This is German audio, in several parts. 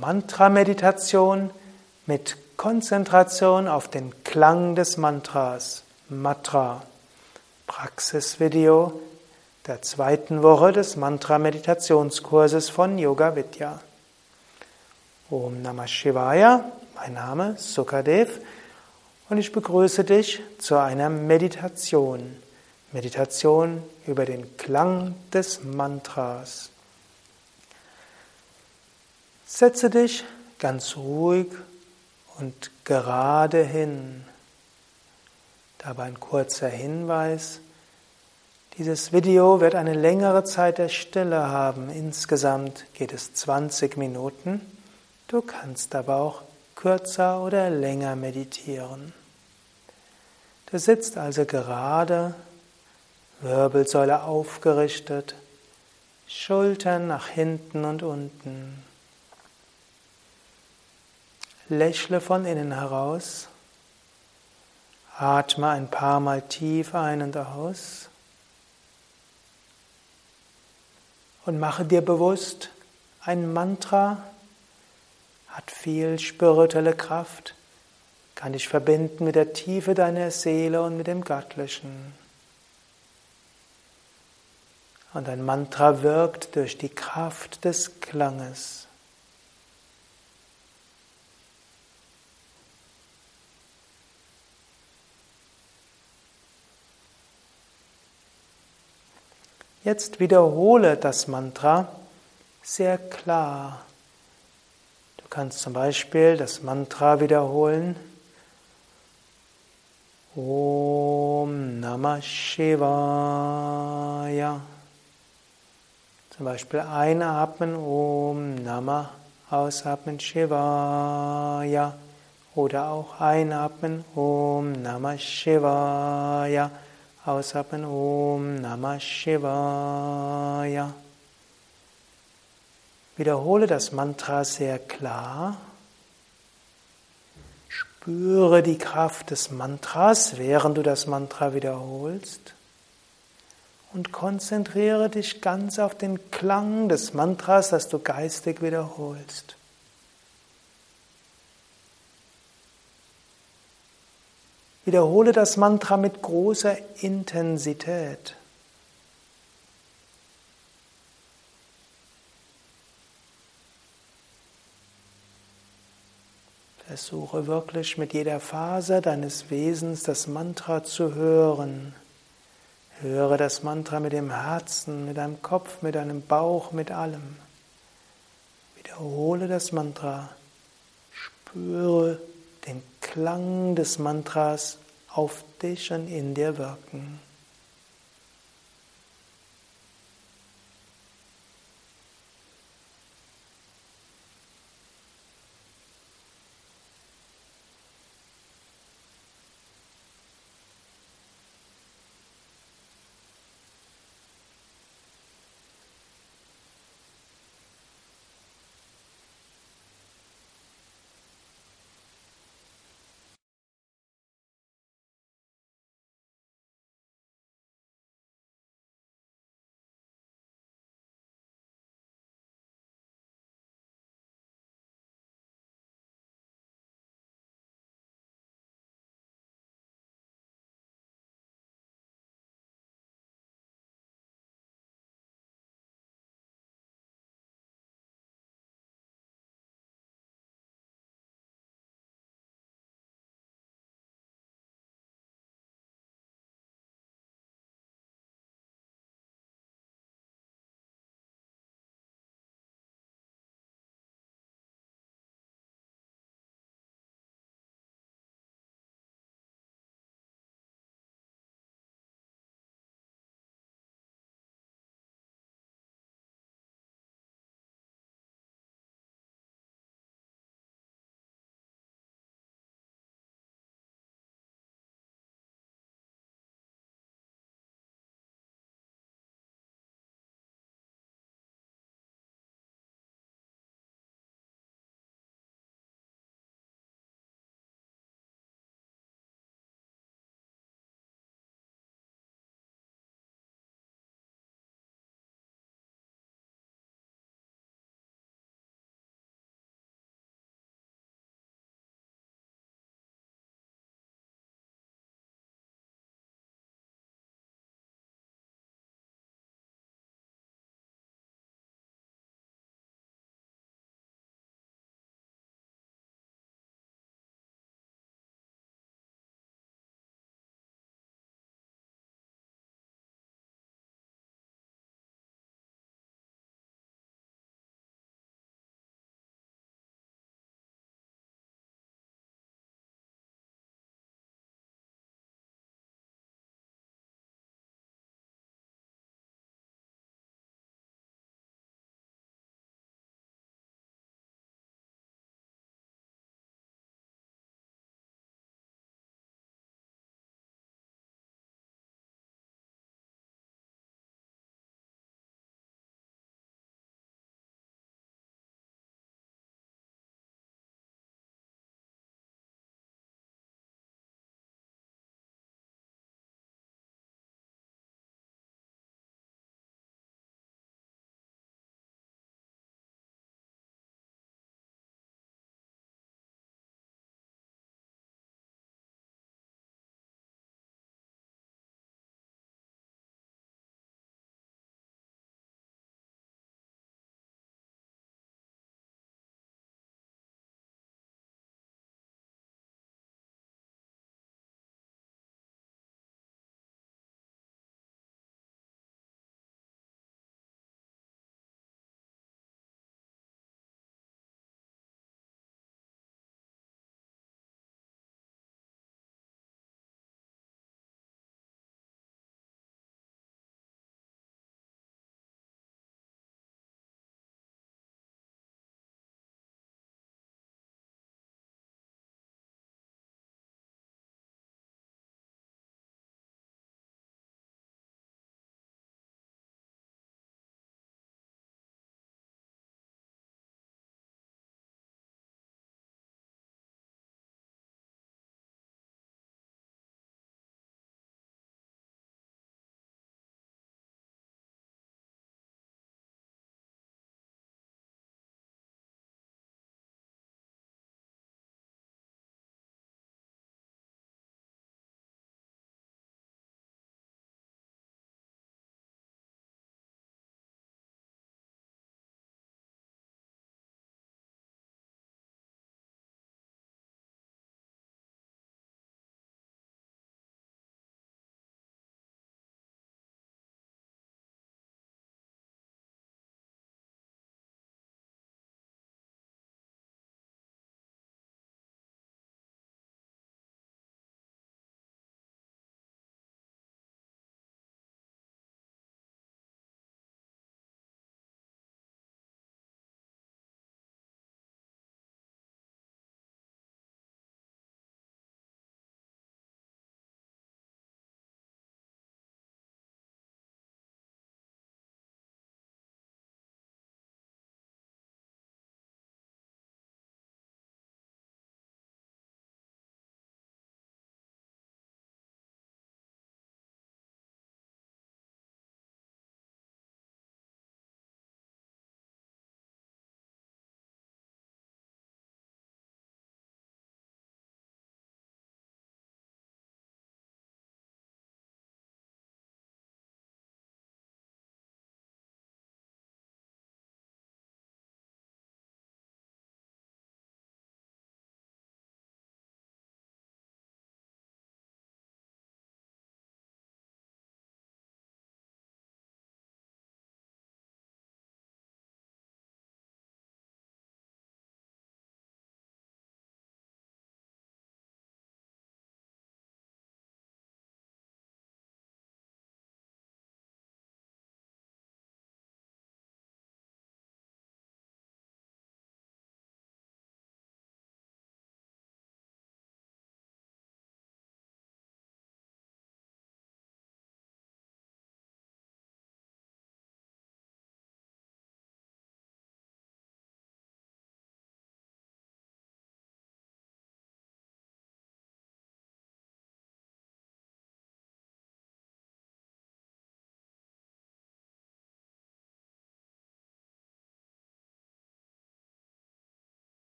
Mantra-Meditation mit Konzentration auf den Klang des Mantras, Matra. Praxisvideo der zweiten Woche des Mantra-Meditationskurses von Yoga Vidya. Om Namah Shivaya, mein Name Sukadev und ich begrüße dich zu einer Meditation. Meditation über den Klang des Mantras. Setze dich ganz ruhig und gerade hin. Dabei ein kurzer Hinweis. Dieses Video wird eine längere Zeit der Stille haben. Insgesamt geht es 20 Minuten. Du kannst aber auch kürzer oder länger meditieren. Du sitzt also gerade, Wirbelsäule aufgerichtet, Schultern nach hinten und unten. Lächle von innen heraus. Atme ein paar Mal tief ein und aus. Und mache dir bewusst, ein Mantra hat viel spirituelle Kraft, kann dich verbinden mit der Tiefe deiner Seele und mit dem Göttlichen. Und ein Mantra wirkt durch die Kraft des Klanges. Jetzt wiederhole das Mantra sehr klar. Du kannst zum Beispiel das Mantra wiederholen. Om Namah Shivaya. Zum Beispiel einatmen Om Namah, ausatmen Shivaya. Oder auch einatmen Om Namah Shivaya. Ausatmen Om Namah Shivaya. Wiederhole das Mantra sehr klar. Spüre die Kraft des Mantras, während du das Mantra wiederholst. Und konzentriere dich ganz auf den Klang des Mantras, das du geistig wiederholst. Wiederhole das Mantra mit großer Intensität. Versuche wirklich mit jeder Faser deines Wesens das Mantra zu hören. Höre das Mantra mit dem Herzen, mit deinem Kopf, mit deinem Bauch, mit allem. Wiederhole das Mantra. Spüre den Klang des Mantras auf dich und in dir wirken.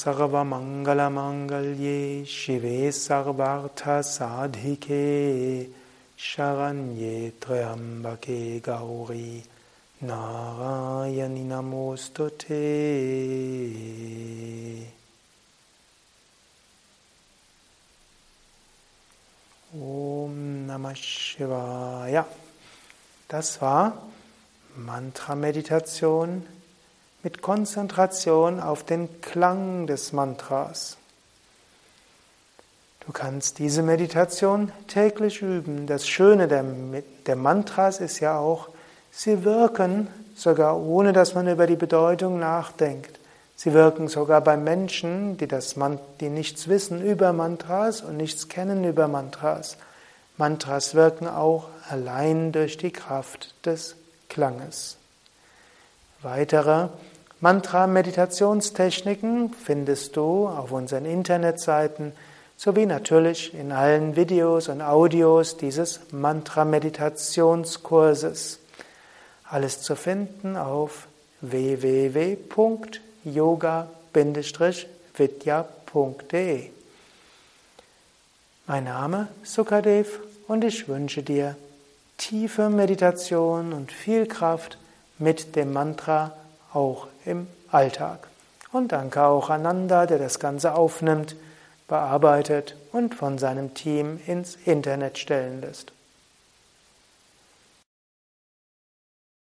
सर्वमङ्गलमाङ्गल्ये शिवे सर्वार्थसाधिके शरण्ये त्र्यम्बके गौरी नारायणि नमोऽस्तु ते Om Namah Shivaya. Das war Mantra-Meditation mit Konzentration auf den Klang des Mantras. Du kannst diese Meditation täglich üben. Das Schöne der, der, Mantras ist ja auch, sie wirken sogar ohne, dass man über die Bedeutung nachdenkt. Sie wirken sogar bei Menschen, die, das, die nichts wissen über Mantras und nichts kennen über Mantras. Mantras wirken auch allein durch die Kraft des Klanges. Weitere Mantra-Meditationstechniken findest du auf unseren Internetseiten sowie natürlich in allen Videos und Audios dieses Mantra-Meditationskurses. Alles zu finden auf www.yoga.com yoga-vidya.de. Mein Name Sukadev und ich wünsche dir tiefe Meditation und viel Kraft mit dem Mantra auch im Alltag. Und danke auch Ananda, der das Ganze aufnimmt, bearbeitet und von seinem Team ins Internet stellen lässt.